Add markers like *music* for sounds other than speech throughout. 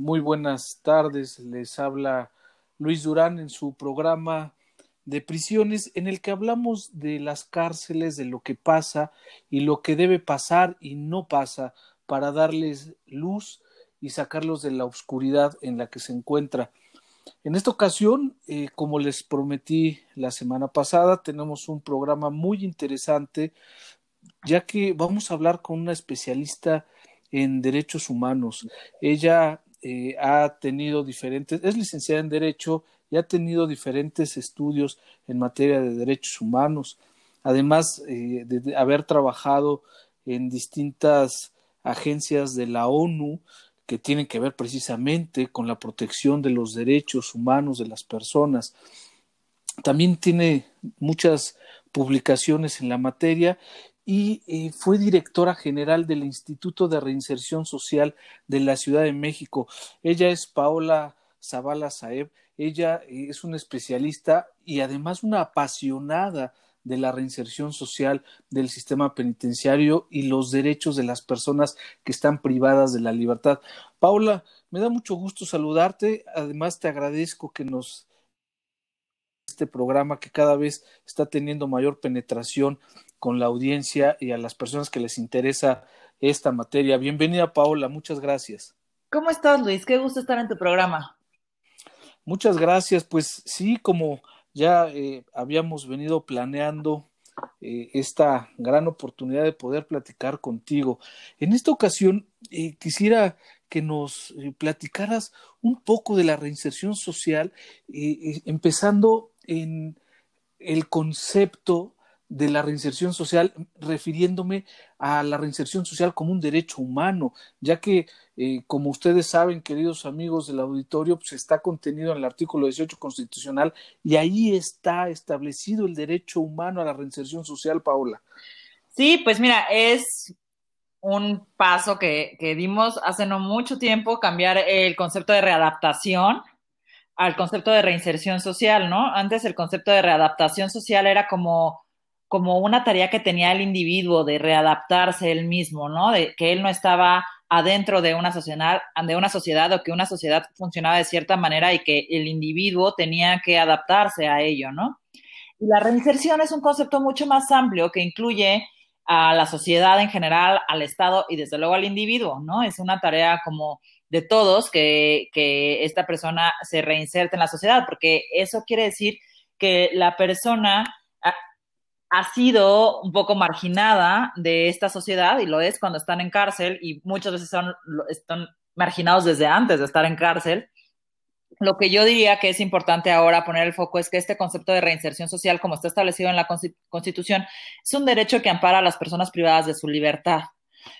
Muy buenas tardes. Les habla Luis Durán en su programa de prisiones en el que hablamos de las cárceles, de lo que pasa y lo que debe pasar y no pasa para darles luz y sacarlos de la oscuridad en la que se encuentra. En esta ocasión, eh, como les prometí la semana pasada, tenemos un programa muy interesante, ya que vamos a hablar con una especialista en derechos humanos. Ella eh, ha tenido diferentes, es licenciada en Derecho y ha tenido diferentes estudios en materia de derechos humanos, además eh, de haber trabajado en distintas agencias de la ONU que tienen que ver precisamente con la protección de los derechos humanos de las personas. También tiene muchas publicaciones en la materia y eh, fue directora general del Instituto de Reinserción Social de la Ciudad de México. Ella es Paola Zavala Saeb. Ella eh, es una especialista y además una apasionada de la reinserción social del sistema penitenciario y los derechos de las personas que están privadas de la libertad. Paula, me da mucho gusto saludarte. Además, te agradezco que nos este programa que cada vez está teniendo mayor penetración con la audiencia y a las personas que les interesa esta materia. Bienvenida, Paola. Muchas gracias. ¿Cómo estás, Luis? Qué gusto estar en tu programa. Muchas gracias. Pues sí, como ya eh, habíamos venido planeando eh, esta gran oportunidad de poder platicar contigo. En esta ocasión eh, quisiera que nos platicaras un poco de la reinserción social, empezando en el concepto de la reinserción social, refiriéndome a la reinserción social como un derecho humano, ya que, eh, como ustedes saben, queridos amigos del auditorio, pues está contenido en el artículo 18 constitucional y ahí está establecido el derecho humano a la reinserción social, Paola. Sí, pues mira, es un paso que, que dimos hace no mucho tiempo, cambiar el concepto de readaptación al concepto de reinserción social, ¿no? Antes el concepto de readaptación social era como como una tarea que tenía el individuo de readaptarse él mismo, ¿no? De que él no estaba adentro de una sociedad, o que una sociedad funcionaba de cierta manera y que el individuo tenía que adaptarse a ello, ¿no? Y la reinserción es un concepto mucho más amplio que incluye a la sociedad en general, al Estado y desde luego al individuo, ¿no? Es una tarea como de todos que, que esta persona se reinserte en la sociedad, porque eso quiere decir que la persona ha sido un poco marginada de esta sociedad y lo es cuando están en cárcel y muchas veces son, están marginados desde antes de estar en cárcel. Lo que yo diría que es importante ahora poner el foco es que este concepto de reinserción social, como está establecido en la Constitución, es un derecho que ampara a las personas privadas de su libertad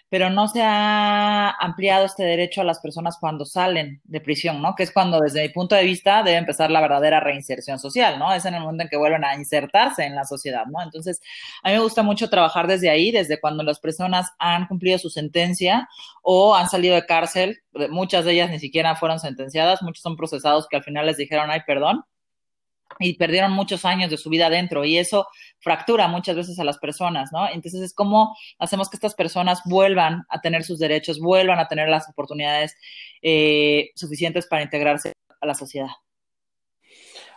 pero no se ha ampliado este derecho a las personas cuando salen de prisión, ¿no? Que es cuando, desde mi punto de vista, debe empezar la verdadera reinserción social, ¿no? Es en el momento en que vuelven a insertarse en la sociedad, ¿no? Entonces, a mí me gusta mucho trabajar desde ahí, desde cuando las personas han cumplido su sentencia o han salido de cárcel, muchas de ellas ni siquiera fueron sentenciadas, muchos son procesados que al final les dijeron, ay, perdón, y perdieron muchos años de su vida adentro y eso fractura muchas veces a las personas, ¿no? Entonces es como hacemos que estas personas vuelvan a tener sus derechos, vuelvan a tener las oportunidades eh, suficientes para integrarse a la sociedad.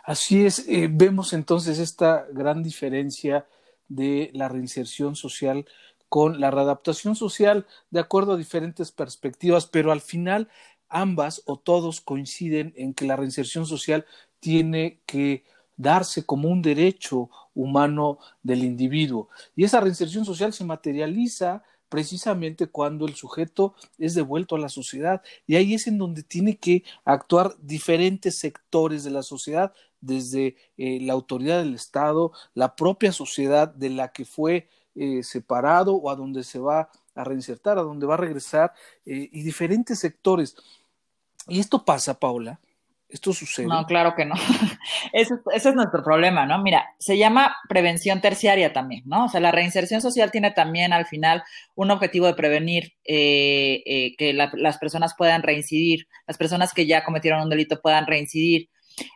Así es, eh, vemos entonces esta gran diferencia de la reinserción social con la readaptación social de acuerdo a diferentes perspectivas, pero al final ambas o todos coinciden en que la reinserción social tiene que darse como un derecho humano del individuo. Y esa reinserción social se materializa precisamente cuando el sujeto es devuelto a la sociedad. Y ahí es en donde tiene que actuar diferentes sectores de la sociedad, desde eh, la autoridad del Estado, la propia sociedad de la que fue eh, separado o a donde se va a reinsertar, a donde va a regresar, eh, y diferentes sectores. Y esto pasa, Paula, ¿Esto sucede? No, claro que no. *laughs* ese, es nuestro problema, ¿no? Mira, se llama prevención terciaria también, ¿no? O sea, la reinserción social tiene también al final un objetivo de prevenir eh, eh, que la, las personas puedan reincidir, las personas que ya cometieron un delito puedan reincidir.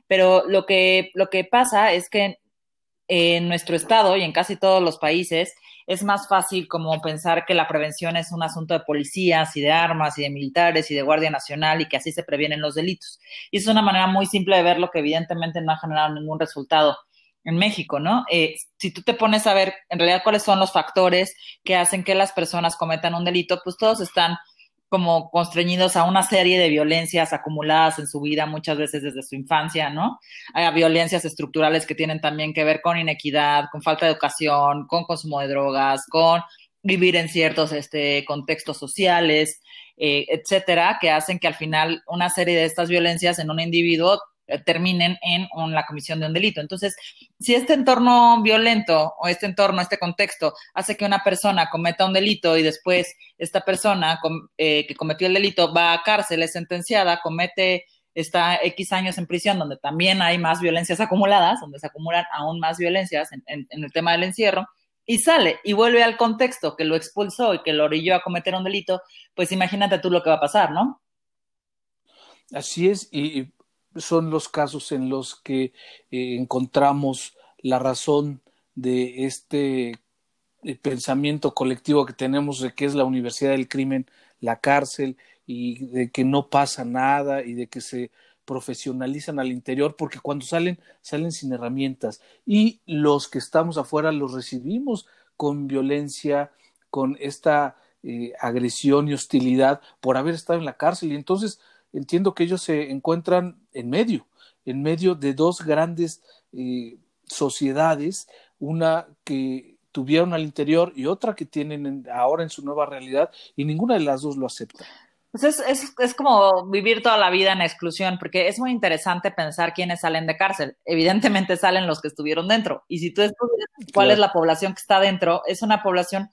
Pero lo que, lo que pasa es que en nuestro estado y en casi todos los países, es más fácil como pensar que la prevención es un asunto de policías y de armas y de militares y de Guardia Nacional y que así se previenen los delitos. Y es una manera muy simple de verlo que evidentemente no ha generado ningún resultado en México, ¿no? Eh, si tú te pones a ver en realidad cuáles son los factores que hacen que las personas cometan un delito, pues todos están como constreñidos a una serie de violencias acumuladas en su vida, muchas veces desde su infancia, ¿no? Hay violencias estructurales que tienen también que ver con inequidad, con falta de educación, con consumo de drogas, con vivir en ciertos este, contextos sociales, eh, etcétera, que hacen que al final una serie de estas violencias en un individuo terminen en, la comisión de un delito. Entonces, si este entorno violento o este entorno, este contexto, hace que una persona cometa un delito y después esta persona eh, que cometió el delito va a cárcel, es sentenciada, comete está X años en prisión, donde también hay más violencias acumuladas, donde se acumulan aún más violencias en, en, el tema del encierro, y sale y vuelve al contexto que lo expulsó y que lo orilló a cometer un delito, pues imagínate tú lo que va a pasar, ¿no? Así es, y son los casos en los que eh, encontramos la razón de este eh, pensamiento colectivo que tenemos de que es la universidad del crimen, la cárcel, y de que no pasa nada y de que se profesionalizan al interior, porque cuando salen, salen sin herramientas. Y los que estamos afuera los recibimos con violencia, con esta eh, agresión y hostilidad por haber estado en la cárcel. Y entonces entiendo que ellos se encuentran en medio, en medio de dos grandes eh, sociedades, una que tuvieron al interior y otra que tienen ahora en su nueva realidad, y ninguna de las dos lo acepta. Pues es, es, es, como vivir toda la vida en exclusión, porque es muy interesante pensar quiénes salen de cárcel. Evidentemente salen los que estuvieron dentro. Y si tú estudias cuál es la población que está dentro, es una población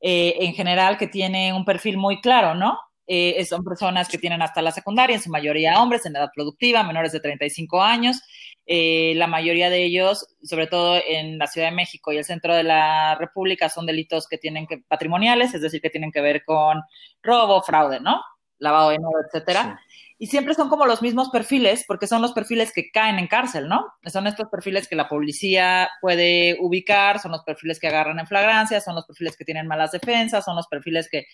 eh, en general que tiene un perfil muy claro, ¿no? Eh, son personas que tienen hasta la secundaria, en su mayoría hombres en edad productiva, menores de 35 años. Eh, la mayoría de ellos, sobre todo en la Ciudad de México y el centro de la República, son delitos que tienen que patrimoniales, es decir, que tienen que ver con robo, fraude, ¿no? Lavado de dinero, etcétera. Y siempre son como los mismos perfiles, porque son los perfiles que caen en cárcel, ¿no? Son estos perfiles que la policía puede ubicar, son los perfiles que agarran en flagrancia, son los perfiles que tienen malas defensas, son los perfiles que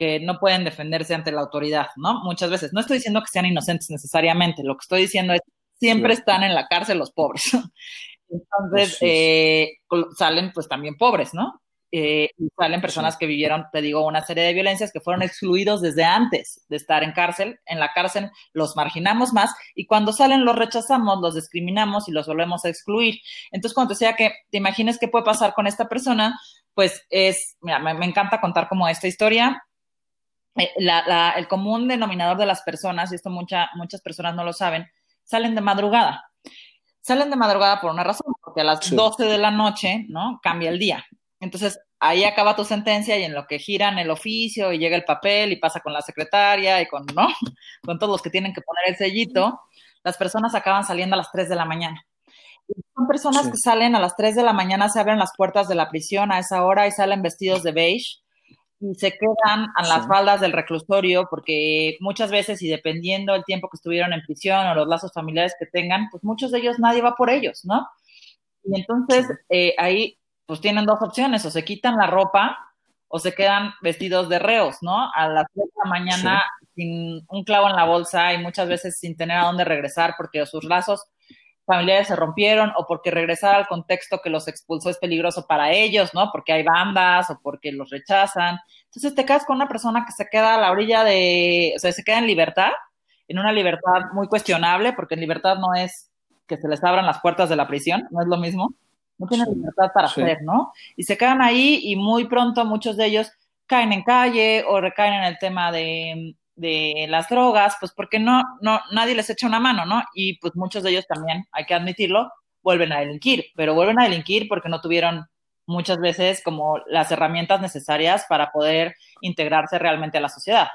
que no pueden defenderse ante la autoridad, ¿no? Muchas veces. No estoy diciendo que sean inocentes necesariamente, lo que estoy diciendo es siempre están en la cárcel los pobres. *laughs* Entonces, eh, salen pues también pobres, ¿no? Eh, y salen personas que vivieron, te digo, una serie de violencias que fueron excluidos desde antes de estar en cárcel. En la cárcel los marginamos más y cuando salen los rechazamos, los discriminamos y los volvemos a excluir. Entonces, cuando te decía que te imagines qué puede pasar con esta persona, pues es, mira, me, me encanta contar como esta historia. Eh, la, el común denominador de las personas, y esto mucha, muchas personas no lo saben, salen de madrugada. Salen de madrugada por una razón, porque a las 12 de la noche, ¿no? Cambia el día. Entonces, ahí acaba tu sentencia y en lo que giran el oficio y llega el papel y pasa con la secretaria y con, ¿no? *laughs* Con todos los que tienen que poner el sellito, las personas acaban saliendo a las 3 de la mañana. son personas que salen a las 3 de la mañana, se abren las puertas de la prisión a esa hora y salen vestidos de beige y se quedan a las faldas del reclusorio porque muchas veces y dependiendo el tiempo que estuvieron en prisión o los lazos familiares que tengan, pues muchos de ellos nadie va por ellos, ¿no? Y entonces eh, ahí pues tienen dos opciones, o se quitan la ropa o se quedan vestidos de reos, ¿no? A las 3 de la mañana sin un clavo en la bolsa y muchas veces sin tener a dónde regresar porque sus lazos familiares se rompieron o porque regresar al contexto que los expulsó es peligroso para ellos, ¿no? Porque hay bandas o porque los rechazan. Entonces te quedas con una persona que se queda a la orilla de, o sea, se queda en libertad, en una libertad muy cuestionable, porque en libertad no es que se les abran las puertas de la prisión, no es lo mismo. No tienen libertad para hacer, ¿no? Y se quedan ahí y muy pronto muchos de ellos caen en calle o recaen en el tema de de las drogas, pues porque no, no, nadie les echa una mano, ¿no? Y pues muchos de ellos también, hay que admitirlo, vuelven a delinquir, pero vuelven a delinquir porque no tuvieron muchas veces como las herramientas necesarias para poder integrarse realmente a la sociedad.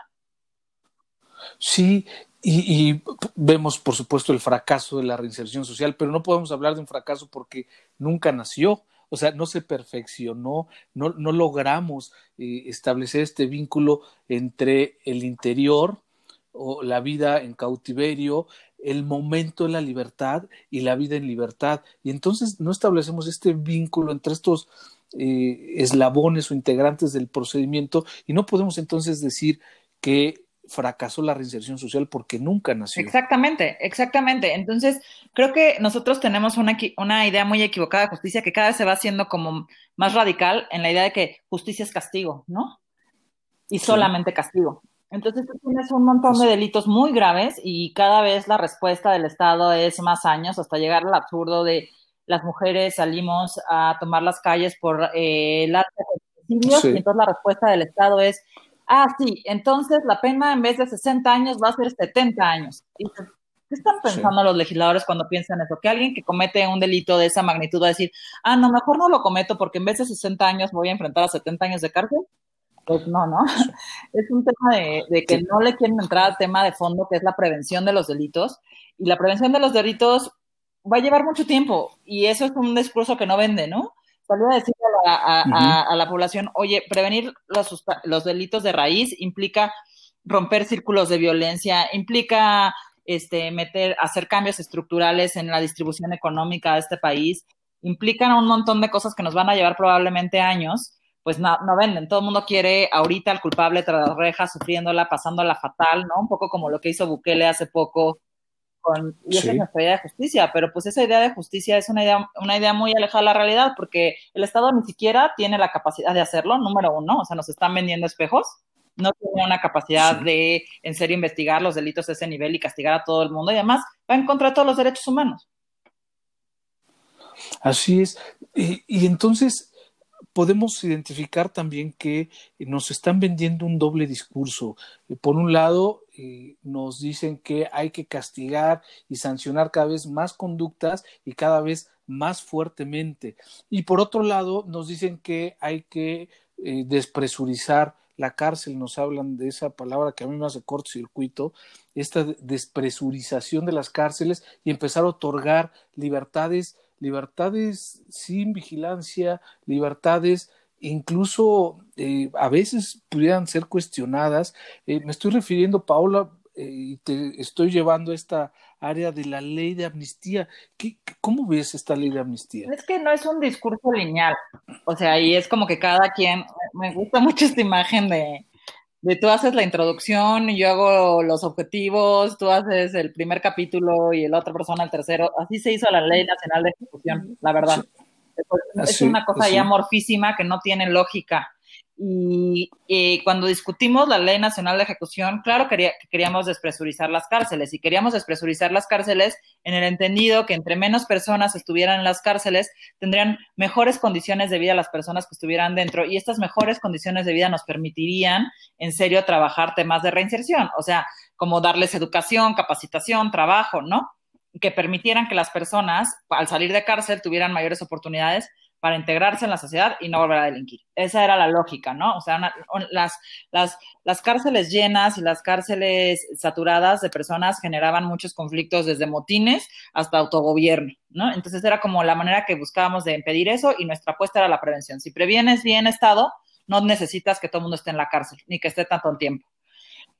Sí, y, vemos, por supuesto, el fracaso de la reinserción social, pero no podemos hablar de un fracaso porque nunca nació. O sea, no se perfeccionó, no, no logramos eh, establecer este vínculo entre el interior o la vida en cautiverio, el momento de la libertad y la vida en libertad. Y entonces no establecemos este vínculo entre estos eh, eslabones o integrantes del procedimiento y no podemos entonces decir que fracasó la reinserción social porque nunca nació. Exactamente, exactamente. Entonces, creo que nosotros tenemos una, una idea muy equivocada de justicia que cada vez se va haciendo como más radical en la idea de que justicia es castigo, ¿no? Y solamente castigo. Entonces, tú tienes un montón de delitos muy graves y cada vez la respuesta del Estado es más años hasta llegar al absurdo de las mujeres salimos a tomar las calles por eh, las y entonces la respuesta del Estado es ah, sí, entonces la pena en vez de 60 años va a ser 70 años. ¿Qué están pensando los legisladores cuando piensan eso? Que alguien que comete un delito de esa magnitud va a decir, ah, no, mejor no lo cometo porque en vez de 60 años voy a enfrentar a 70 años de cárcel. Pues no, ¿no? *laughs* Es un tema de, que no le quieren entrar al tema de fondo, que es la prevención de los delitos. Y la prevención de los delitos va a llevar mucho tiempo. Y eso es un discurso que no vende, ¿no? Salir a decirle a, la población, oye, prevenir los, los delitos de raíz implica romper círculos de violencia, implica este, meter, hacer cambios estructurales en la distribución económica de este país, implican un montón de cosas que nos van a llevar probablemente años, pues no, no venden. Todo el mundo quiere ahorita al culpable tras las rejas, sufriéndola, pasándola fatal, ¿no? Un poco como lo que hizo Bukele hace poco y esa es nuestra idea de justicia, pero pues esa idea de justicia es una idea, una idea muy alejada de la realidad, porque el Estado ni siquiera tiene la capacidad de hacerlo, número uno, o sea, nos están vendiendo espejos, no tiene una capacidad de en serio investigar los delitos a ese nivel y castigar a todo el mundo, y además va en contra de todos los derechos humanos. Así es. y entonces, podemos identificar también que nos están vendiendo un doble discurso. Por un lado, nos dicen que hay que castigar y sancionar cada vez más conductas y cada vez más fuertemente. Y por otro lado, nos dicen que hay que eh, despresurizar la cárcel, nos hablan de esa palabra que a mí me hace cortocircuito, esta despresurización de las cárceles y empezar a otorgar libertades libertades sin vigilancia, libertades incluso eh, a veces pudieran ser cuestionadas. Eh, me estoy refiriendo, Paola, eh, y te estoy llevando a esta área de la ley de amnistía. ¿Qué, ¿Cómo ves esta ley de amnistía? Es que no es un discurso lineal. O sea, y es como que cada quien, me gusta mucho esta imagen de, de tú haces la introducción, y yo hago los objetivos, tú haces el primer capítulo y la otra persona el tercero. Así se hizo la Ley Nacional de Ejecución, la verdad. Es una cosa ya amorfísima que no tiene lógica. Y cuando discutimos la Ley Nacional de Ejecución, claro que queríamos despresurizar las cárceles y queríamos despresurizar las cárceles en el entendido que entre menos personas estuvieran en las cárceles, tendrían mejores condiciones de vida las personas que estuvieran dentro y estas mejores condiciones de vida nos permitirían en serio trabajar temas de reinserción, o sea, como darles educación, capacitación, trabajo, ¿no? Que permitieran que las personas al salir de cárcel tuvieran mayores oportunidades para integrarse en la sociedad y no volver a delinquir. Esa era la lógica, ¿no? O sea, las, las, las cárceles llenas y las cárceles saturadas de personas generaban muchos conflictos desde motines hasta autogobierno, ¿no? Entonces era como la manera que buscábamos de impedir eso y nuestra apuesta era la prevención. Si previenes bien Estado, no necesitas que todo el mundo esté en la cárcel, ni que esté tanto tiempo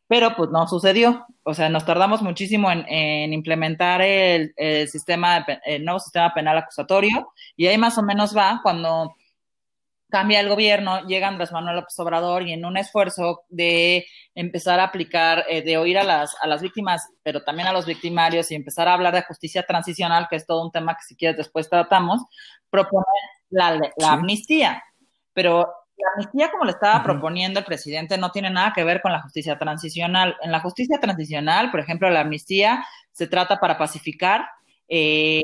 pero pues no sucedió. O sea, nos tardamos muchísimo en, implementar el, sistema, el nuevo sistema penal acusatorio y ahí más o menos va cuando cambia el gobierno, llega Andrés Manuel López Obrador y en un esfuerzo de empezar a aplicar, eh, de oír a las, a las víctimas, pero también a los victimarios y empezar a hablar de justicia transicional, que es todo un tema que si quieres después tratamos, propone la, la amnistía. Pero la amnistía, como le estaba proponiendo el presidente, no tiene nada que ver con la justicia transicional. En la justicia transicional, por ejemplo, la amnistía se trata para pacificar eh,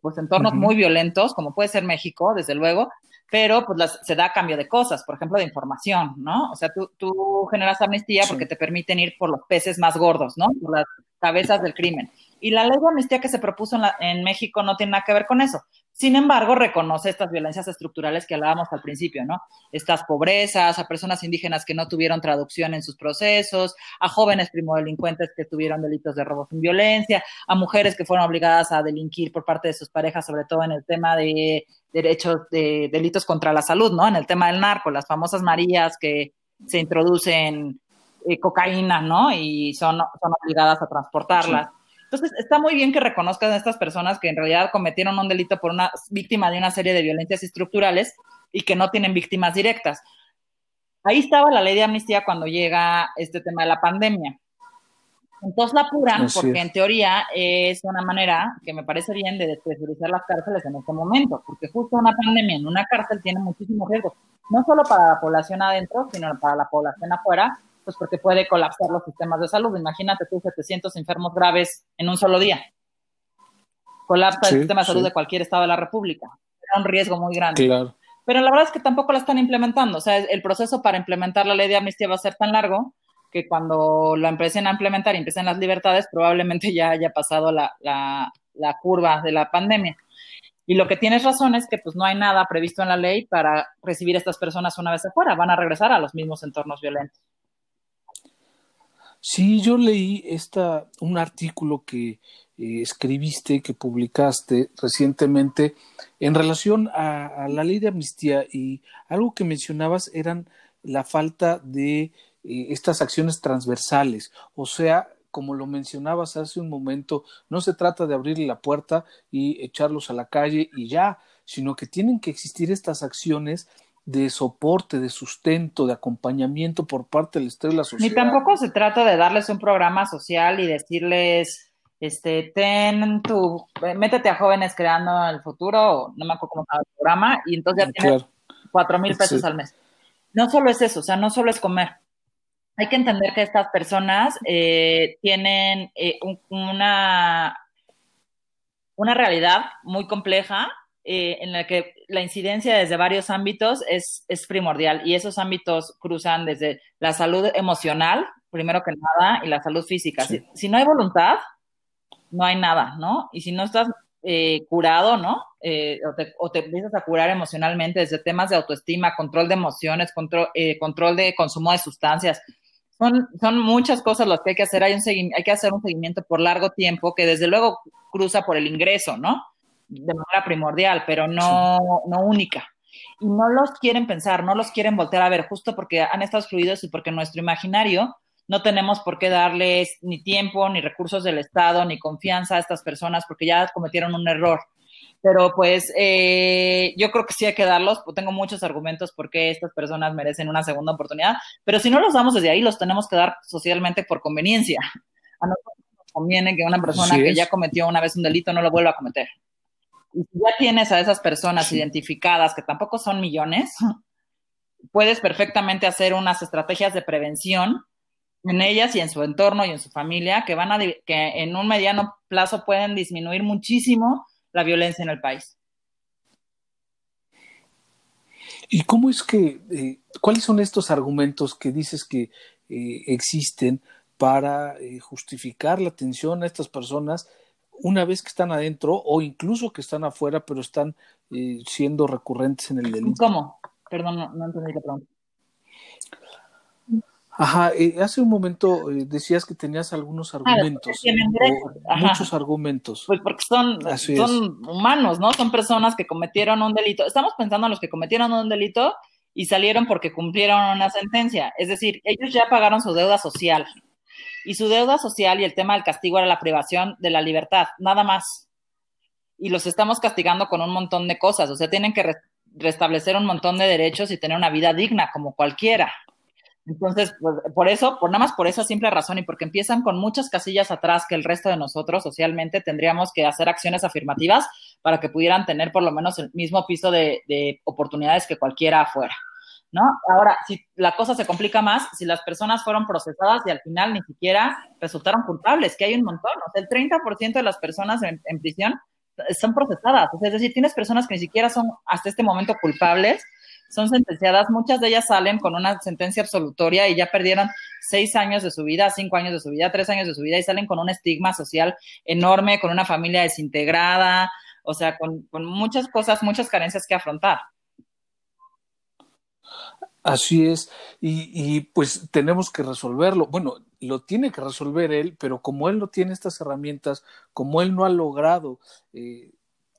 pues entornos muy violentos, como puede ser México, desde luego, pero pues se da a cambio de cosas, por ejemplo, de información, ¿no? O sea, tú, tú generas amnistía porque te permiten ir por los peces más gordos, ¿no? Por las cabezas del crimen. Y la ley de amnistía que se propuso en, en México no tiene nada que ver con eso. Sin embargo, reconoce estas violencias estructurales que hablábamos al principio, ¿no? Estas pobrezas, a personas indígenas que no tuvieron traducción en sus procesos, a jóvenes primodelincuentes que tuvieron delitos de robo sin violencia, a mujeres que fueron obligadas a delinquir por parte de sus parejas, sobre todo en el tema de derechos de delitos contra la salud, ¿no? En el tema del narco, las famosas Marías que se introducen eh, cocaína, ¿no? Y son, son obligadas a transportarlas. Entonces, está muy bien que reconozcan a estas personas que en realidad cometieron un delito por una víctima de una serie de violencias estructurales y que no tienen víctimas directas. Ahí estaba la ley de amnistía cuando llega este tema de la pandemia. Entonces la apuran porque en teoría es una manera que me parece bien de despresurizar las cárceles en este momento, porque justo una pandemia en una cárcel tiene muchísimos riesgos, no solo para la población adentro, sino para la población afuera, pues porque puede colapsar los sistemas de salud. Imagínate tú 700 enfermos graves en un solo día. Colapsa el sistema de salud de cualquier estado de la República. Era un riesgo muy grande. Claro. Pero la verdad es que tampoco la están implementando. O sea, el proceso para implementar la ley de amnistía va a ser tan largo que cuando lo empiecen a implementar y empiecen las libertades, probablemente ya haya pasado la, la, la curva de la pandemia. Y lo que tienes razón es que pues no hay nada previsto en la ley para recibir a estas personas una vez afuera, van a regresar a los mismos entornos violentos. Sí, yo leí esta, un artículo que eh, escribiste, que publicaste recientemente en relación a, la ley de amnistía y algo que mencionabas eran la falta de eh, estas acciones transversales, o sea, como lo mencionabas hace un momento, no se trata de abrirle la puerta y echarlos a la calle y ya, sino que tienen que existir estas acciones de soporte, de sustento, de acompañamiento por parte del Estado y la sociedad. Ni tampoco se trata de darles un programa social y decirles, este, ten tu, métete a jóvenes creando el futuro, no me acuerdo cómo se llama el programa, y entonces ya ah, tienes cuatro mil pesos al mes. No solo es eso, o sea, no solo es comer. Hay que entender que estas personas eh, tienen eh, una, una realidad muy compleja eh, en la que la incidencia desde varios ámbitos es, es primordial y esos ámbitos cruzan desde la salud emocional, primero que nada, y la salud física. Si, no hay voluntad, no hay nada, ¿no? Y si no estás eh, curado, ¿no? Eh, o, te, o, te, empiezas a curar emocionalmente desde temas de autoestima, control de emociones, control, control de consumo de sustancias. Son, son muchas cosas las que hay que hacer. Hay, un hay que hacer un seguimiento por largo tiempo que desde luego cruza por el ingreso, ¿no? de manera primordial, pero no, no única. Y no los quieren pensar, no los quieren voltear a ver, justo porque han estado excluidos y porque nuestro imaginario no tenemos por qué darles ni tiempo, ni recursos del Estado, ni confianza a estas personas porque ya cometieron un error. Pero pues eh, yo creo que sí hay que darlos, tengo muchos argumentos por qué estas personas merecen una segunda oportunidad, pero si no los damos desde ahí, los tenemos que dar socialmente por conveniencia. A nosotros nos conviene que una persona que ya cometió una vez un delito no lo vuelva a cometer. Y si ya tienes a esas personas identificadas, que tampoco son millones, puedes perfectamente hacer unas estrategias de prevención en ellas y en su entorno y en su familia que van a que en un mediano plazo pueden disminuir muchísimo la violencia en el país. ¿Y cómo es que, eh, cuáles son estos argumentos que dices que eh, existen para eh, justificar la atención a estas personas una vez que están adentro o incluso que están afuera, pero están siendo recurrentes en el delito. ¿Cómo? Perdón, no, entendí la pregunta. Ajá, eh, hace un momento eh, decías que tenías algunos ah, argumentos, muchos argumentos. Pues porque son, son humanos, ¿no? Son personas que cometieron un delito. Estamos pensando en los que cometieron un delito y salieron porque cumplieron una sentencia. Es decir, ellos ya pagaron su deuda social y su deuda social y el tema del castigo era la privación de la libertad, nada más. Y los estamos castigando con un montón de cosas, o sea, tienen que restablecer un montón de derechos y tener una vida digna como cualquiera. Entonces, pues, por eso, por nada más por esa simple razón y porque empiezan con muchas casillas atrás que el resto de nosotros socialmente tendríamos que hacer acciones afirmativas para que pudieran tener por lo menos el mismo piso de, de oportunidades que cualquiera afuera. ¿no? Ahora, si la cosa se complica más, si las personas fueron procesadas y al final ni siquiera resultaron culpables, que hay un montón, o sea, el 30% de las personas en, prisión son procesadas, es decir, tienes personas que ni siquiera son hasta este momento culpables, son sentenciadas, muchas de ellas salen con una sentencia absolutoria y ya perdieron seis años de su vida, cinco años de su vida, tres años de su vida y salen con un estigma social enorme, con una familia desintegrada, o sea, con, muchas cosas, muchas carencias que afrontar. Así es, y, y, pues tenemos que resolverlo. Bueno, lo tiene que resolver él, pero como él no tiene estas herramientas, como él no ha logrado eh,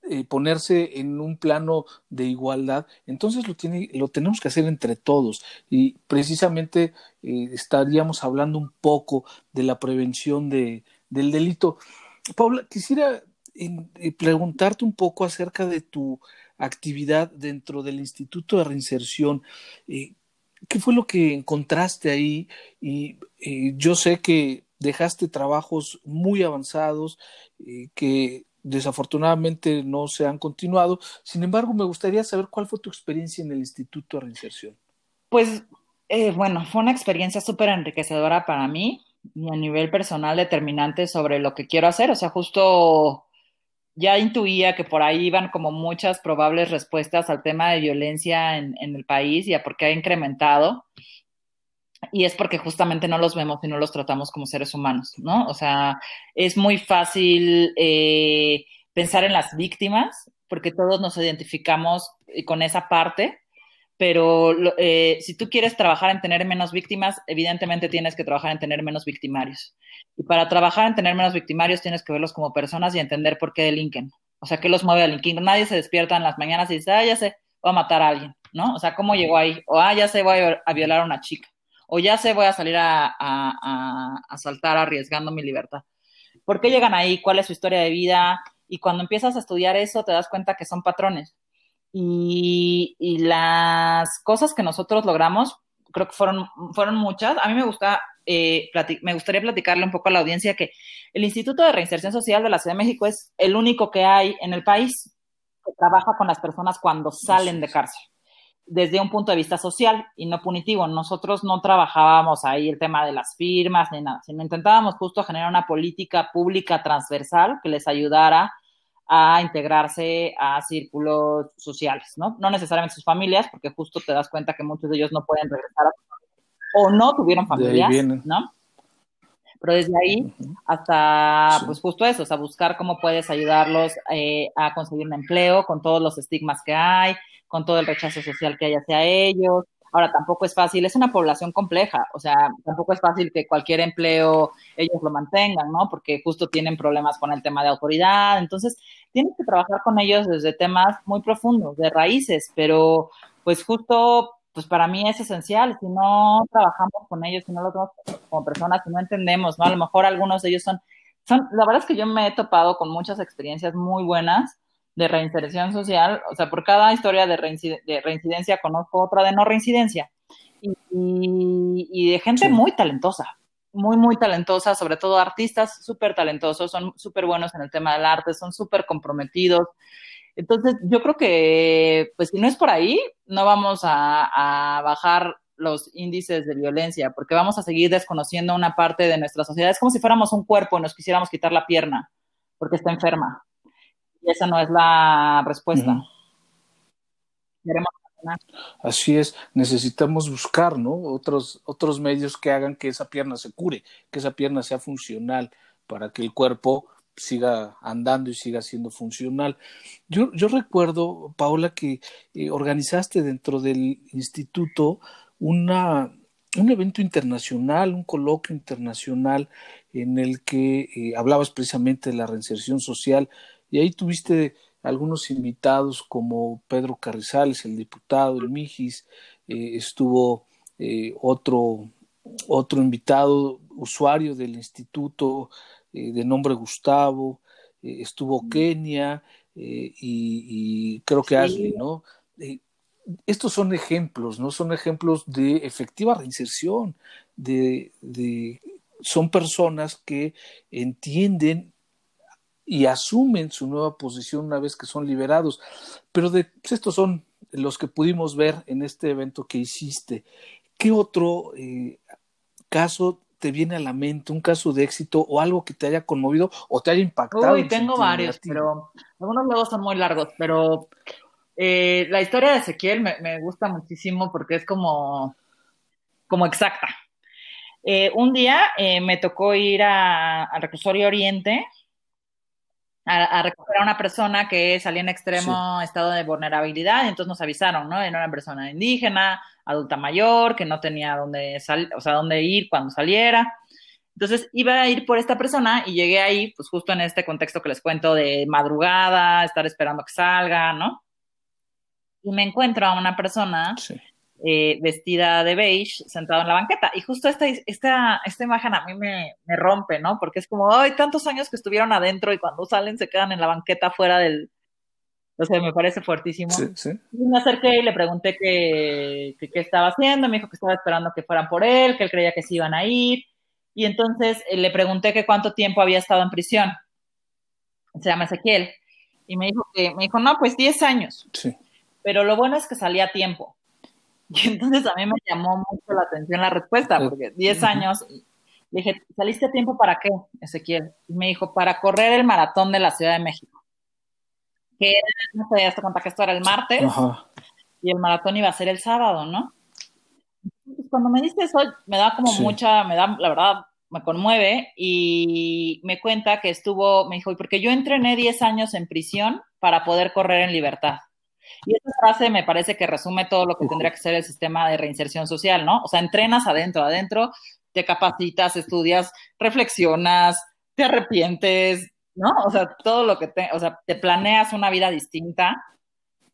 eh, ponerse en un plano de igualdad, entonces lo, tiene, lo tenemos que hacer entre todos. Y precisamente eh, estaríamos hablando un poco de la prevención de, del delito. Paula, quisiera preguntarte un poco acerca de tu actividad dentro del Instituto de Reinserción. Eh, ¿Qué fue lo que encontraste ahí? Y eh, yo sé que dejaste trabajos muy avanzados eh, que desafortunadamente no se han continuado. Sin embargo, me gustaría saber cuál fue tu experiencia en el Instituto de Reinserción. Pues bueno, fue una experiencia súper enriquecedora para mí y a nivel personal determinante sobre lo que quiero hacer. O sea, justo ya intuía que por ahí iban como muchas probables respuestas al tema de violencia en, el país y a por qué ha incrementado. Y es porque justamente no los vemos y no los tratamos como seres humanos, ¿no? O sea, es muy fácil eh, pensar en las víctimas, porque todos nos identificamos con esa parte, pero eh, si tú quieres trabajar en tener menos víctimas, evidentemente tienes que trabajar en tener menos victimarios. Y para trabajar en tener menos victimarios tienes que verlos como personas y entender por qué delinquen. O sea, qué los mueve a delinquir. Nadie se despierta en las mañanas y dice, ah, ya sé, voy a matar a alguien, ¿no? O sea, ¿cómo llegó ahí? O, ah, ya sé, voy a violar a una chica. O ya sé, voy a salir a, a, a saltar arriesgando mi libertad. ¿Por qué llegan ahí? ¿Cuál es su historia de vida? Y cuando empiezas a estudiar eso, te das cuenta que son patrones y, y, las cosas que nosotros logramos, creo que fueron, fueron muchas. A mí me gusta, eh, me gustaría platicarle un poco a la audiencia que el Instituto de Reinserción Social de la Ciudad de México es el único que hay en el país que trabaja con las personas cuando salen de cárcel desde un punto de vista social y no punitivo. Nosotros no trabajábamos ahí el tema de las firmas ni nada, sino intentábamos justo generar una política pública transversal que les ayudara a integrarse a círculos sociales, ¿no? No necesariamente sus familias, porque justo te das cuenta que muchos de ellos no pueden regresar a o no tuvieron familias, ¿no? Pero desde ahí hasta, pues justo eso, o sea, buscar cómo puedes ayudarlos eh, a conseguir un empleo con todos los estigmas que hay, con todo el rechazo social que hay hacia ellos, Ahora, tampoco es fácil, es una población compleja, o sea, tampoco es fácil que cualquier empleo ellos lo mantengan, ¿no? Porque justo tienen problemas con el tema de autoridad, entonces tienes que trabajar con ellos desde temas muy profundos, de raíces, pero pues justo, pues para mí es esencial, si no trabajamos con ellos, si no los vemos como personas, si no entendemos, ¿no? A lo mejor algunos de ellos son, son, la verdad es que yo me he topado con muchas experiencias muy buenas, de reinserción social, o sea, por cada historia de, reincidencia conozco otra de no reincidencia. Y, de gente muy talentosa, muy, muy talentosa, sobre todo artistas súper talentosos, son súper buenos en el tema del arte, son súper comprometidos. Entonces, yo creo que, pues si no es por ahí, no vamos a, a bajar los índices de violencia, porque vamos a seguir desconociendo una parte de nuestra sociedad. Es como si fuéramos un cuerpo y nos quisiéramos quitar la pierna porque está enferma y esa no es la respuesta. Así es, necesitamos buscar, ¿no? Otros, otros medios que hagan que esa pierna se cure, que esa pierna sea funcional para que el cuerpo siga andando y siga siendo funcional. Yo, yo recuerdo, Paola, que eh, organizaste dentro del instituto una, un evento internacional, un coloquio internacional en el que eh, hablabas precisamente de la reinserción social y ahí tuviste algunos invitados como Pedro Carrizales, el diputado, el Mijis, eh, estuvo eh, otro, otro invitado, usuario del instituto eh, de nombre Gustavo, estuvo Kenia y, creo que Ashley, ¿no? estos son ejemplos, ¿no? Son ejemplos de efectiva reinserción, de, de, son personas que entienden y asumen su nueva posición una vez que son liberados. Pero de, pues, estos son los que pudimos ver en este evento que hiciste. ¿Qué otro eh, caso te viene a la mente, un caso de éxito o algo que te haya conmovido o te haya impactado? Uy, tengo varios, pero algunos luego son muy largos, pero Eh, la historia de Ezequiel me, gusta muchísimo porque es como, como exacta. Eh, un día me tocó ir al reclusorio Oriente a, recoger a una persona que salía en extremo estado de vulnerabilidad y entonces nos avisaron, ¿no? Era una persona indígena, adulta mayor, que no tenía dónde, o sea, dónde ir cuando saliera. Entonces iba a ir por esta persona y llegué ahí, pues justo en este contexto que les cuento de madrugada, estar esperando que salga, ¿no? Y me encuentro a una persona eh, vestida de beige, sentada en la banqueta. Y justo esta, esta, esta imagen a mí me, me rompe, ¿no? Porque es como, ay, tantos años que estuvieron adentro y cuando salen se quedan en la banqueta fuera del... O sea, me parece fuertísimo. Sí, sí. Y me acerqué y le pregunté qué, qué estaba haciendo. Me dijo que estaba esperando que fueran por él, que él creía que se iban a ir y entonces eh, le pregunté que cuánto tiempo había estado en prisión. Se llama Ezequiel. Y me dijo que, me dijo, no, pues 10 años. Sí. Pero lo bueno es que salía a tiempo. *laughs* Y entonces a mí me llamó mucho la atención la respuesta, porque 10 años, le dije, ¿saliste a tiempo para qué, Ezequiel? Y me dijo, para correr el maratón de la Ciudad de México. Que no sé, hasta cuenta que esto era el martes, y el maratón iba a ser el sábado, ¿no? Pues, cuando me dice eso, me da como mucha, me da, la verdad, me conmueve y me cuenta que estuvo, me dijo, porque yo entrené 10 años en prisión para poder correr en libertad. Y esa frase me parece que resume todo lo que tendría que ser el sistema de reinserción social, ¿no? O sea, entrenas adentro, adentro, te capacitas, estudias, reflexionas, te arrepientes, ¿no? O sea, todo lo que te, o sea, te planeas una vida distinta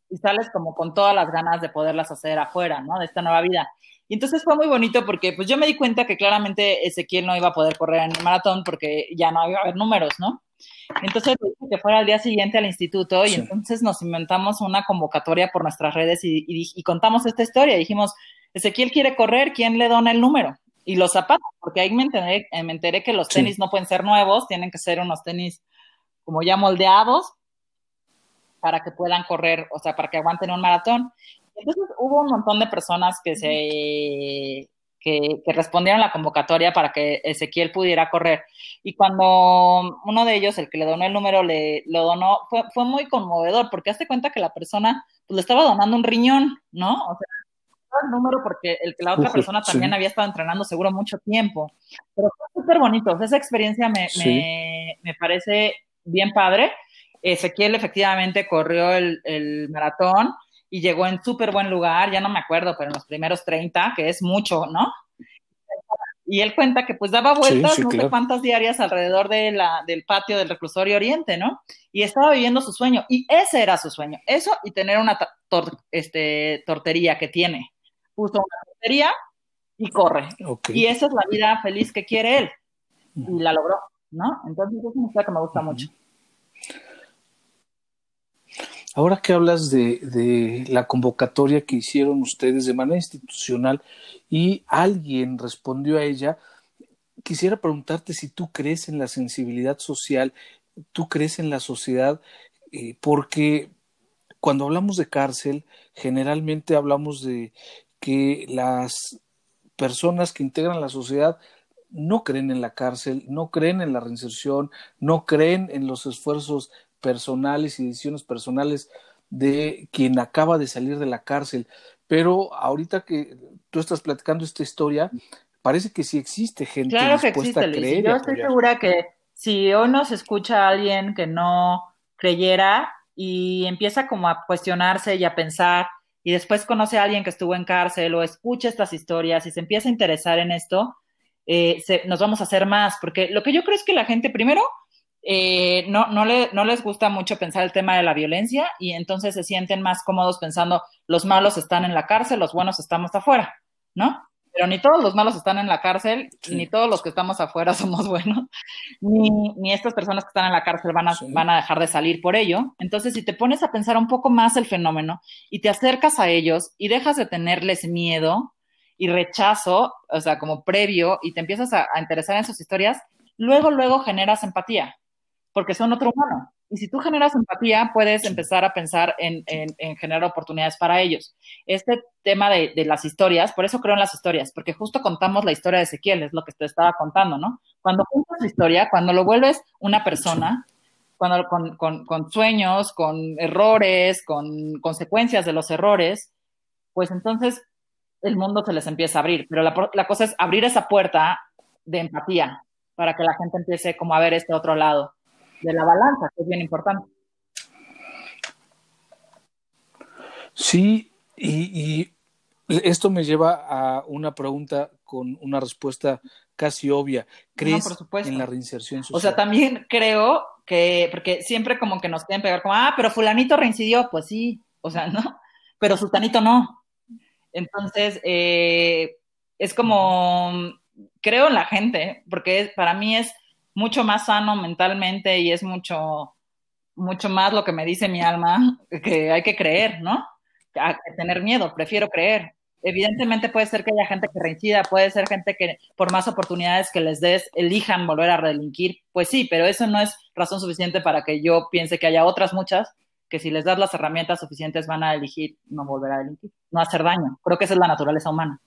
y sales como con todas las ganas de poderlas hacer afuera, ¿no? De esta nueva vida. Y entonces fue muy bonito porque pues yo me di cuenta que claramente Ezequiel no iba a poder correr en el maratón porque ya no iba a haber números, ¿no? Entonces dije que fuera al día siguiente al instituto y entonces nos inventamos una convocatoria por nuestras redes y, contamos esta historia. Dijimos, Ezequiel quiere correr, ¿quién le dona el número? Y los zapatos, porque ahí me enteré, eh, me enteré que los tenis no pueden ser nuevos, tienen que ser unos tenis como ya moldeados para que puedan correr, o sea, para que aguanten un maratón. Entonces hubo un montón de personas que se que, respondieron a la convocatoria para que Ezequiel pudiera correr. Y cuando uno de ellos, el que le donó el número, le lo donó, fue, fue muy conmovedor, porque hace cuenta que la persona pues, le estaba donando un riñón, ¿no? O sea, el número porque el, la otra persona también había estado entrenando seguro mucho tiempo. Pero fue súper bonito. esa experiencia me, me, me, parece bien padre. Ezequiel efectivamente corrió el, el maratón y llegó en súper buen lugar, ya no me acuerdo, pero en los primeros 30, que es mucho, ¿no? Y él cuenta que pues daba vueltas no sé cuántas diarias alrededor de la, del patio del reclusorio Oriente, ¿no? Y estaba viviendo su sueño, y ese era su sueño, eso y tener una este, tortería que tiene. Puso una tortería y corre. Y esa es la vida feliz que quiere él. Y la logró, ¿no? Entonces es una historia que me gusta mucho. Ahora que hablas de, la convocatoria que hicieron ustedes de manera institucional y alguien respondió a ella, quisiera preguntarte si tú crees en la sensibilidad social, tú crees en la sociedad, eh, porque cuando hablamos de cárcel, generalmente hablamos de que las personas que integran la sociedad no creen en la cárcel, no creen en la reinserción, no creen en los esfuerzos personales y decisiones personales de quien acaba de salir de la cárcel. Pero ahorita que tú estás platicando esta historia, parece que sí existe gente claro que existe, a creer. Yo estoy segura que si hoy nos escucha alguien que no creyera y empieza como a cuestionarse y a pensar y después conoce a alguien que estuvo en cárcel o escucha estas historias y se empieza a interesar en esto, eh, nos vamos a hacer más, porque lo que yo creo es que la gente primero eh, no, no, le, no les gusta mucho pensar el tema de la violencia y entonces se sienten más cómodos pensando los malos están en la cárcel, los buenos estamos afuera, ¿no? Pero ni todos los malos están en la cárcel, ni todos los que estamos afuera *laughs* somos buenos, ni, ni estas personas que están en la cárcel van a, van a dejar de salir por ello. Entonces, si te pones a pensar un poco más el fenómeno y te acercas a ellos y dejas de tenerles miedo y rechazo, o sea, como previo, y te empiezas a, a interesar en sus historias, luego, luego generas empatía porque son otro humano. Y si tú generas empatía, puedes empezar a pensar en, generar oportunidades para ellos. Este tema de, las historias, por eso creo en las historias, porque justo contamos la historia de Ezequiel, es lo que te estaba contando, ¿no? Cuando cuentas la historia, cuando lo vuelves una persona, cuando, con, con, con sueños, con errores, con consecuencias de los errores, pues entonces el mundo se les empieza a abrir. Pero la, la, cosa es abrir esa puerta de empatía para que la gente empiece como a ver este otro lado de la balanza, que es bien importante. Sí, y, y esto me lleva a una pregunta con una respuesta casi obvia. ¿Crees en la reinserción social? O sea, también creo que, porque siempre como que nos quieren pegar como, ah, pero fulanito reincidió, pues sí, o sea, no, pero sultanito no. Entonces, eh, es como, creo en la gente, porque para mí es mucho más sano mentalmente y es mucho, mucho más lo que me dice mi alma, *laughs* que hay que creer, ¿no? A, tener miedo, prefiero creer. Evidentemente puede ser que haya gente que reincida, puede ser gente que por más oportunidades que les des elijan volver a delinquir. Pues sí, pero eso no es razón suficiente para que yo piense que haya otras muchas que si les das las herramientas suficientes van a elegir no volver a delinquir, no hacer daño. Creo que esa es la naturaleza humana.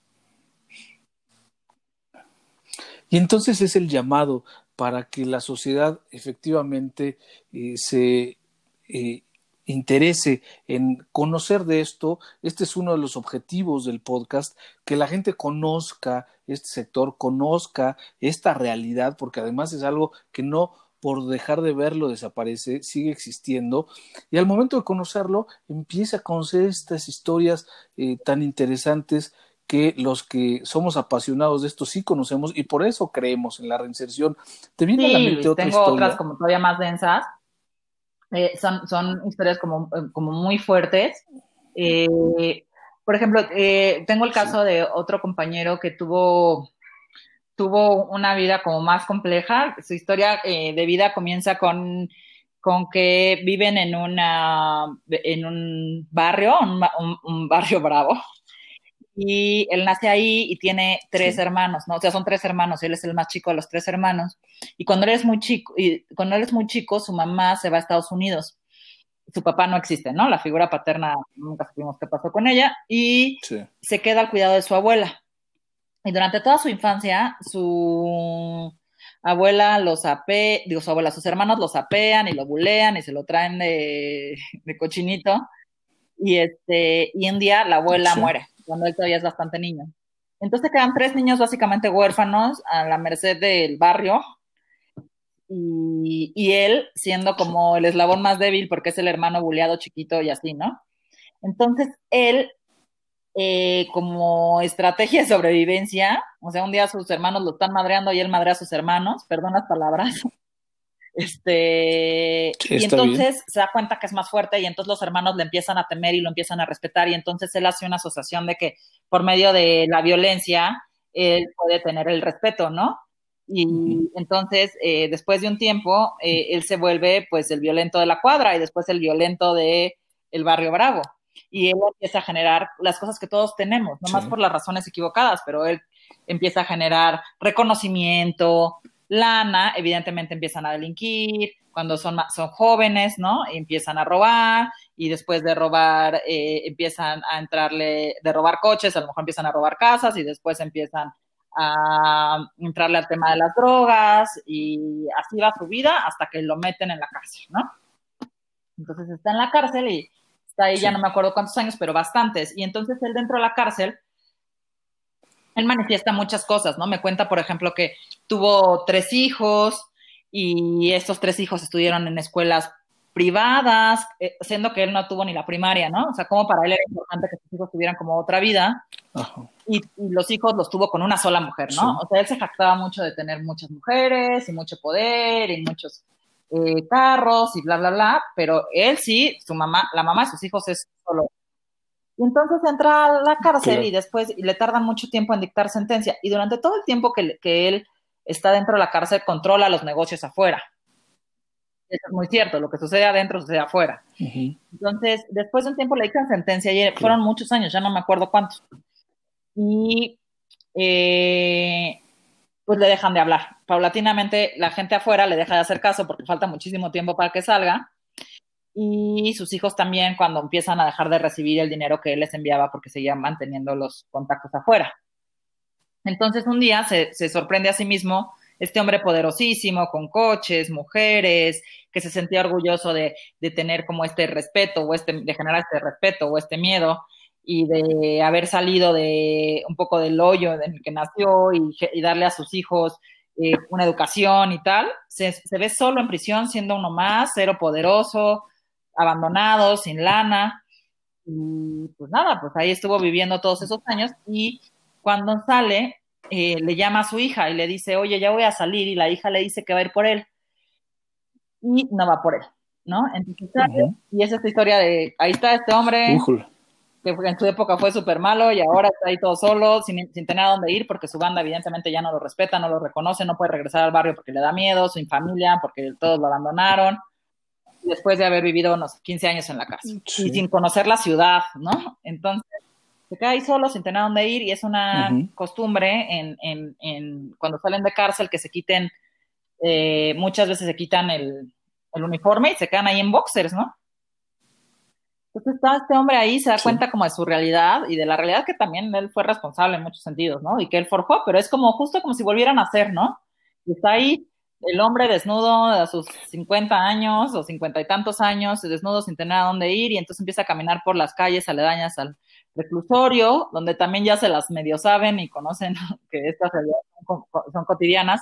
Y entonces es el llamado para que la sociedad efectivamente eh, se eh, interese en conocer de esto. Este es uno de los objetivos del podcast, que la gente conozca este sector, conozca esta realidad, porque además es algo que no por dejar de verlo desaparece, sigue existiendo, y al momento de conocerlo empieza a conocer estas historias eh, tan interesantes que los que somos apasionados de esto sí conocemos y por eso creemos en la reinserción. ¿Te viene a la mente otra tengo otras como todavía más densas, eh, son, son historias como, eh, como muy fuertes. Eh, por ejemplo, tengo el caso de otro compañero que tuvo, tuvo una vida como más compleja. Su historia de vida comienza con, con que viven en, una, en un barrio, un barrio bravo, y él nace ahí y tiene tres hermanos, ¿no? O sea, son tres hermanos, y él es el más chico de los tres hermanos. Y cuando él es muy chico, y cuando él es muy chico, su mamá se va a Estados Unidos. Su papá no existe, ¿no? La figura paterna nunca supimos qué pasó con ella y se queda al cuidado de su abuela. Y durante toda su infancia, su abuela los ape, digo su abuela, sus hermanos los apean y lo bulean y se lo traen de, de cochinito. Y este, y un día la abuela muere cuando él todavía es bastante niño. Entonces quedan tres niños básicamente huérfanos a la merced del barrio y, él siendo como el eslabón más débil porque es el hermano buleado chiquito y así, ¿no? Entonces él, eh, como estrategia de sobrevivencia, o sea, un día sus hermanos lo están madreando y él madrea a sus hermanos, perdón las palabras, este, y entonces se da cuenta que es más fuerte y entonces los hermanos le empiezan a temer y lo empiezan a respetar y entonces él hace una asociación de que por medio de la violencia él puede tener el respeto, ¿no? Y entonces, eh, después de un tiempo, eh, él se vuelve pues el violento de la cuadra y después el violento de el barrio bravo. Y él empieza a generar las cosas que todos tenemos, no más por las razones equivocadas, pero él empieza a generar reconocimiento, lana, evidentemente empiezan a delinquir, cuando son, son jóvenes, ¿no? empiezan a robar y después de robar eh, empiezan a entrarle, de robar coches, a lo mejor empiezan a robar casas y después empiezan a entrarle al tema de las drogas y así va su vida hasta que lo meten en la cárcel, ¿no? Entonces está en la cárcel y está ahí, ya no me acuerdo cuántos años, pero bastantes. Y entonces él dentro de la cárcel él manifiesta muchas cosas, ¿no? Me cuenta, por ejemplo, que tuvo tres hijos y estos tres hijos estudiaron en escuelas privadas, eh, siendo que él no tuvo ni la primaria, ¿no? O sea, como para él era importante que sus hijos tuvieran como otra vida. Y, los hijos los tuvo con una sola mujer, ¿no? O sea, él se jactaba mucho de tener muchas mujeres y mucho poder y muchos eh, carros y bla, bla, bla, pero él sí, su mamá, la mamá de sus hijos es solo y entonces entra a la cárcel y después y le tardan mucho tiempo en dictar sentencia. Y durante todo el tiempo que, que él está dentro de la cárcel, controla los negocios afuera. Eso es muy cierto, lo que sucede adentro sucede afuera. Entonces, después de un tiempo le dictan sentencia y fueron muchos años, ya no me acuerdo cuántos. Y eh, pues le dejan de hablar. Paulatinamente la gente afuera le deja de hacer caso porque falta muchísimo tiempo para que salga y sus hijos también cuando empiezan a dejar de recibir el dinero que él les enviaba porque seguían manteniendo los contactos afuera. Entonces un día se, sorprende a sí mismo Este hombre poderosísimo, con coches, mujeres, que se sentía orgulloso de, de tener como este respeto o este, de generar este respeto o este miedo y de haber salido de un poco del hoyo en el que nació y, darle a sus hijos eh, una educación y tal, se, se, ve solo en prisión siendo uno más, cero poderoso, abandonado, sin lana. Y pues nada, pues ahí estuvo viviendo todos esos años. Y cuando sale, eh, le llama a su hija y le dice, oye, ya voy a salir y la hija le dice que va a ir por él. Y no va por él, ¿no? Entonces y es esta historia de, ahí está este hombre que en su época fue súper malo y ahora está ahí todo solo, sin, tener a dónde ir, porque su banda evidentemente ya no lo respeta, no lo reconoce, no puede regresar al barrio porque le da miedo, su familia, porque todos lo abandonaron, después de haber vivido unos 15 años en la cárcel y sin conocer la ciudad, ¿no? Entonces, se queda ahí solo, sin tener a dónde ir, y es una costumbre en, en, en, cuando salen de cárcel que se quiten, eh, muchas veces se quitan el, el uniforme y se quedan ahí en boxers, ¿no? Entonces está este hombre ahí, se da cuenta como de su realidad y de la realidad que también él fue responsable en muchos sentidos, ¿no? Y que él forjó, pero es como justo como si volvieran a ser, ¿no? Y está ahí el hombre desnudo a sus 50 años o 50 y tantos años, desnudo sin tener a dónde ir y entonces empieza a caminar por las calles aledañas al reclusorio, donde también ya se las medio saben y conocen *laughs* que estas realidades son, cotidianas.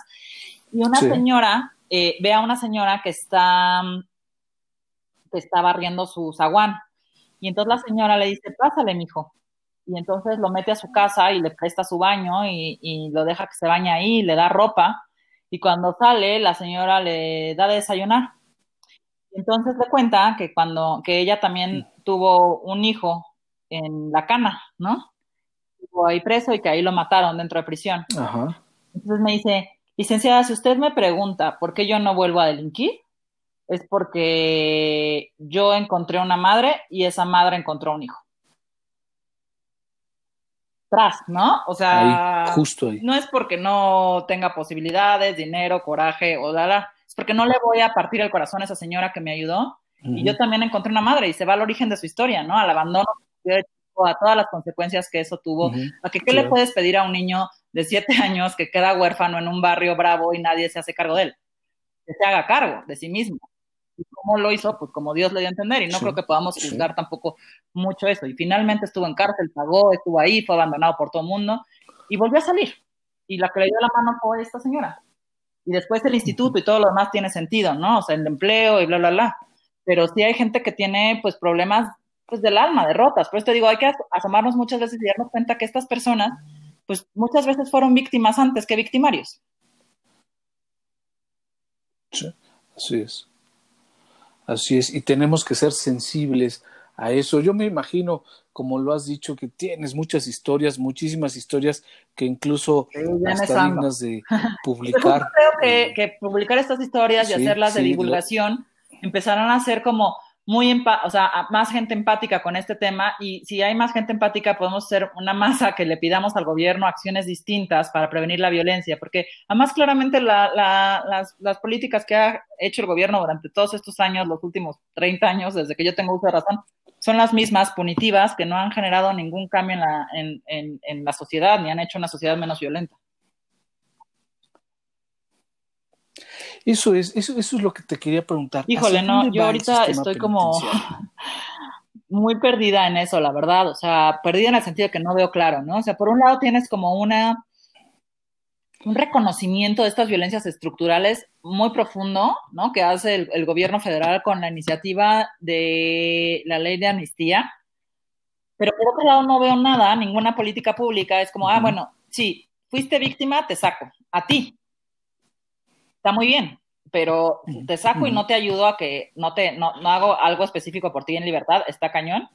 Y una señora, eh, ve a una señora que está, que está barriendo su zaguán y entonces la señora le dice, pásale, mijo. Y entonces lo mete a su casa y le presta su baño y, lo deja que se bañe ahí, le da ropa. Y cuando sale, la señora le da de desayunar. Entonces le cuenta que cuando, que ella también tuvo un hijo en la cana, ¿no? Estuvo ahí preso y que ahí lo mataron dentro de prisión. Entonces me dice, licenciada, si usted me pregunta por qué yo no vuelvo a delinquir, es porque yo encontré una madre y esa madre encontró un hijo. Tras, ¿no? O sea, justo ahí. no es porque no tenga posibilidades, dinero, coraje o la, es porque no le voy a partir el corazón a esa señora que me ayudó. Y yo también encontré una madre y se va al origen de su historia, ¿no? Al abandono, a todas las consecuencias que eso tuvo. A que, ¿qué le puedes pedir a un niño de siete *laughs* años que queda huérfano en un barrio bravo y nadie se hace cargo de él? Que se haga cargo de sí mismo cómo lo hizo, pues como Dios le dio a entender, y no creo que podamos juzgar tampoco mucho eso. Y finalmente estuvo en cárcel, pagó, estuvo ahí, fue abandonado por todo el mundo, y volvió a salir. Y la que le dio la mano fue esta señora. Y después el instituto y todo lo demás tiene sentido, ¿no? O sea, el empleo y bla, bla, bla. Pero sí hay gente que tiene, pues, problemas, pues, del alma, derrotas. Por eso te digo, hay que asomarnos muchas veces y darnos cuenta que estas personas, pues, muchas veces fueron víctimas antes que victimarios. Sí, así es. Así es, y tenemos que ser sensibles a eso. Yo me imagino, como lo has dicho, que tienes muchas historias, muchísimas historias que incluso hasta dignas de *laughs* publicar. Yo creo que, publicar estas historias y hacerlas de divulgación empezaron a ser como muy, o sea, más gente empática con este tema y si hay más gente empática podemos ser una masa que le pidamos al gobierno acciones distintas para prevenir la violencia, porque además claramente las, las, políticas que ha hecho el gobierno durante todos estos años, los últimos 30 años, desde que yo tengo uso de razón, son las mismas punitivas que no han generado ningún cambio en la, en, en, en la sociedad ni han hecho una sociedad menos violenta. Eso es, eso, eso es lo que te quería preguntar. Híjole, no, yo ahorita estoy como muy perdida en eso, la verdad. O sea, perdida en el sentido de que no veo claro, ¿no? O sea, por un lado tienes como una un reconocimiento de estas violencias estructurales muy profundo, ¿no? Que hace el, gobierno federal con la iniciativa de la ley de amnistía. Pero por otro lado no veo nada, ninguna política pública. Es como, ah, bueno, sí, fuiste víctima, te saco. A ti, está muy bien, pero te saco y no te ayudo a que no te, no, no hago algo específico por ti en libertad, está cañón.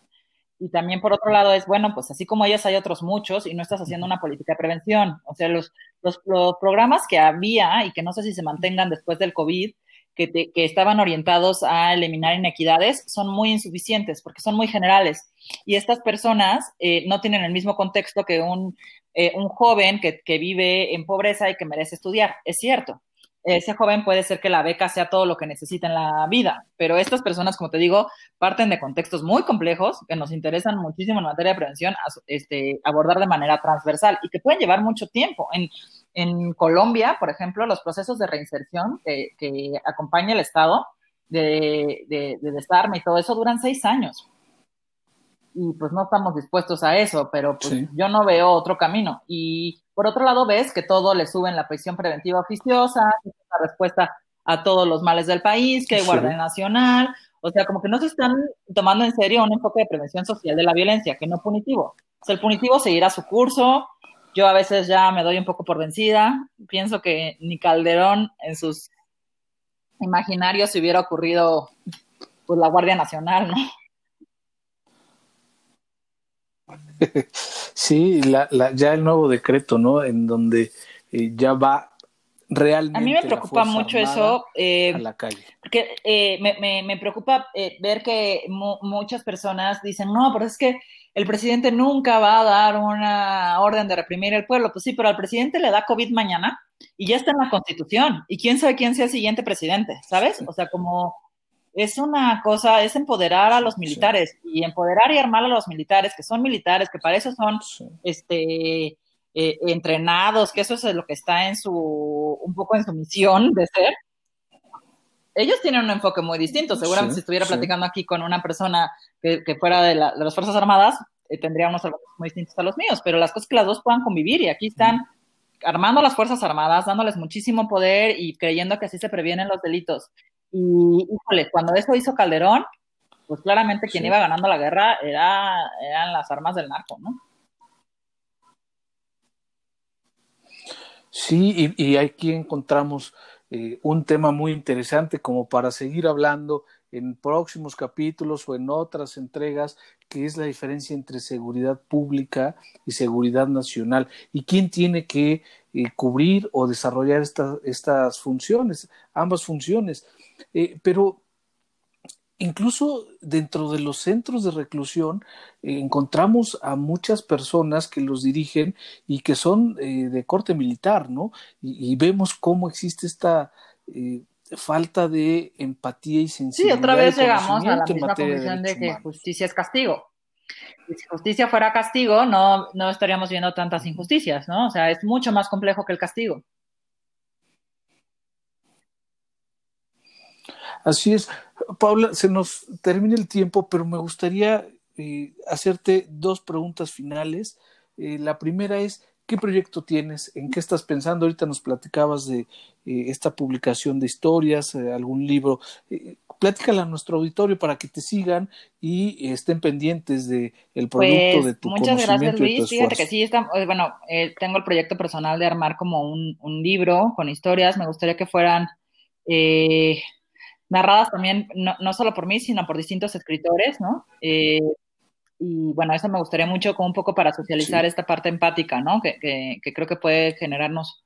Y también por otro lado es, bueno, pues así como ellas hay otros muchos y no estás haciendo una política de prevención. O sea, los, los, programas que había y que no sé si se mantengan después del COVID, que, que estaban orientados a eliminar inequidades, son muy insuficientes porque son muy generales. Y estas personas eh, no tienen el mismo contexto que un, eh, un joven que, que vive en pobreza y que merece estudiar. Es cierto, ese joven puede ser que la beca sea todo lo que necesita en la vida, pero estas personas, como te digo, parten de contextos muy complejos que nos interesan muchísimo en materia de prevención, este, abordar de manera transversal y que pueden llevar mucho tiempo. En, en Colombia, por ejemplo, los procesos de reinserción que, que acompaña el Estado de, de, de desarme y todo eso duran seis años y pues no estamos dispuestos a eso, pero pues yo no veo otro camino. Y por otro lado ves que todo le suben la prisión preventiva oficiosa, la respuesta a todos los males del país, que hay Guardia Nacional, o sea, como que no se están tomando en serio un enfoque de prevención social de la violencia, que no punitivo. O sea, el punitivo seguirá su curso, yo a veces ya me doy un poco por vencida, pienso que ni Calderón en sus imaginarios se hubiera ocurrido pues la Guardia Nacional, ¿no? *laughs* Sí, la, la, ya el nuevo decreto, ¿no? En donde eh, ya va realmente. A mí me preocupa mucho eso. Eh, a la calle. Porque eh, me, me, me, preocupa ver que muchas personas dicen, no, pero es que el presidente nunca va a dar una orden de reprimir el pueblo. Pues sí, pero al presidente le da COVID mañana y ya está en la constitución. Y quién sabe quién sea el siguiente presidente, ¿sabes? O sea, como es una cosa, es empoderar a los militares y empoderar y armar a los militares, que son militares, que para eso son este, eh, entrenados, que eso es lo que está en su, un poco en su misión de ser. Ellos tienen un enfoque muy distinto. Seguramente si estuviera platicando aquí con una persona que, fuera de, las Fuerzas Armadas, eh, tendría unos enfoques muy distintos a los míos, pero las cosas que las dos puedan convivir y aquí están armando las Fuerzas Armadas, dándoles muchísimo poder y creyendo que así se previenen los delitos y, híjole, cuando eso hizo Calderón, pues claramente quien iba ganando la guerra era, eran las armas del narco, ¿no? Sí, y, y aquí encontramos eh, un tema muy interesante como para seguir hablando en próximos capítulos o en otras entregas, que es la diferencia entre seguridad pública y seguridad nacional y quién tiene que eh, cubrir o desarrollar estas funciones, ambas funciones. Eh, pero incluso dentro de los centros de reclusión eh, encontramos a muchas personas que los dirigen y que son eh, de corte militar, ¿no? Y, y, vemos cómo existe esta eh, falta de empatía y sensibilidad. Sí, otra vez llegamos a la misma conclusión de, de que justicia es castigo. si justicia fuera castigo, no, no estaríamos viendo tantas injusticias, ¿no? O sea, es mucho más complejo que el castigo. Así es. Paula, se nos termina el tiempo, pero me gustaría eh, hacerte dos preguntas finales. Eh, la primera es, ¿qué proyecto tienes? ¿En qué estás pensando? Ahorita nos platicabas de eh, esta publicación de historias, algún libro. Pláticala a nuestro auditorio para que te sigan y estén pendientes de el producto pues, de tu muchas conocimiento gracias, Luis. y tu Fíjate que sí, está, bueno, tengo el proyecto personal de armar como un, un libro con historias. Me gustaría que fueran eh, narradas también, no, no, solo por mí, sino por distintos escritores, ¿no? Eh, y bueno, eso me gustaría mucho como un poco para socializar sí. esta parte empática, ¿no? Que, que, que, creo que puede generarnos,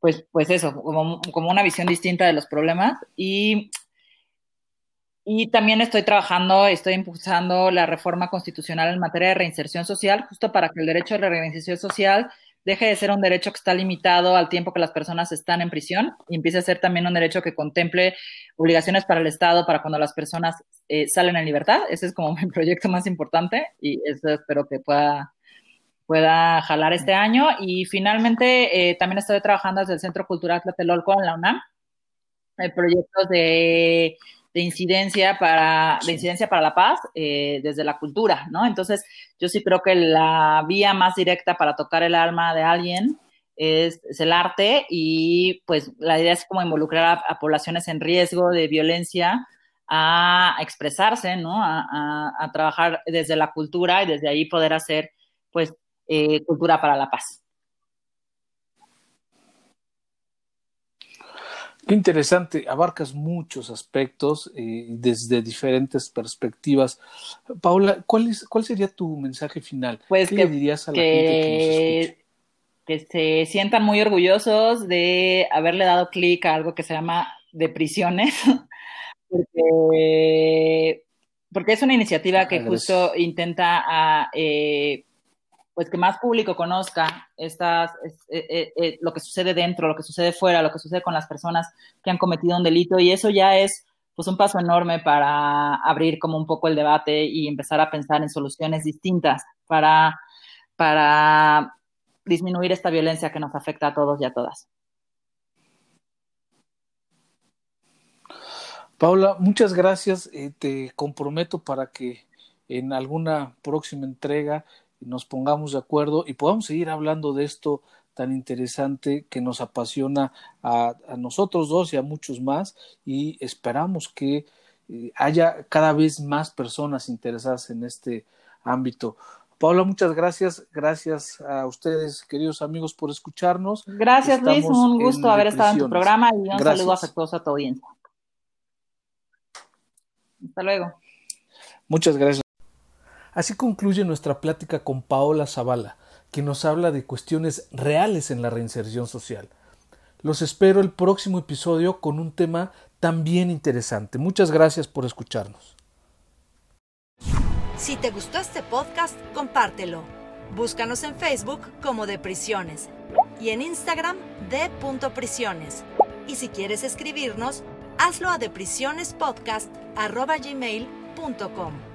pues, pues eso, como, como una visión distinta de los problemas. Y, y también estoy trabajando, estoy impulsando la reforma constitucional en materia de reinserción social, justo para que el derecho a la reinserción social deje de ser un derecho que está limitado al tiempo que las personas están en prisión y empiece a ser también un derecho que contemple obligaciones para el Estado para cuando las personas eh, salen en libertad. Ese es como *laughs* mi proyecto más importante y eso espero que pueda, pueda jalar este año. Y finalmente eh, también estoy trabajando desde el Centro Cultural Tlatelolco en la UNAM. Hay proyectos de de incidencia para, de incidencia para la paz eh, desde la cultura, ¿no? Entonces, yo sí creo que la vía más directa para tocar el alma de alguien es, es el arte y pues la idea es como involucrar a, a poblaciones en riesgo de violencia a, a expresarse, ¿no? A, a, trabajar desde la cultura y desde ahí poder hacer pues eh, cultura para la paz. Qué interesante, abarcas muchos aspectos eh, desde diferentes perspectivas. Paula, ¿cuál, es, ¿cuál sería tu mensaje final? Pues ¿Qué que, le dirías a la que, gente que nos escucha? Que se sientan muy orgullosos de haberle dado clic a algo que se llama de prisiones, *laughs* porque, porque es una iniciativa que justo intenta a, eh, pues que más público conozca estas, eh, eh, lo que sucede dentro, lo que sucede fuera, lo que sucede con las personas que han cometido un delito y eso ya es pues un paso enorme para abrir como un poco el debate y empezar a pensar en soluciones distintas para, para disminuir esta violencia que nos afecta a todos y a todas. Paula, muchas gracias. te comprometo para que en alguna próxima entrega nos pongamos de acuerdo y podamos seguir hablando de esto tan interesante que nos apasiona a, nosotros dos y a muchos más y esperamos que eh, haya cada vez más personas interesadas en este ámbito. Paula, muchas gracias. Gracias a ustedes, queridos amigos, por escucharnos. Gracias, Luis. Un gusto haber estado en tu programa y un saludo afectuoso a tu audiencia. Hasta luego. Muchas gracias. Así concluye nuestra plática con Paola Zavala, que nos habla de cuestiones reales en la reinserción social. Los espero el próximo episodio con un tema también interesante. Muchas gracias por escucharnos. Si te gustó este podcast, compártelo. Búscanos en Facebook como De Prisiones y en Instagram de Prisiones. Y si quieres escribirnos, hazlo a deprisionespodcast.gmail.com.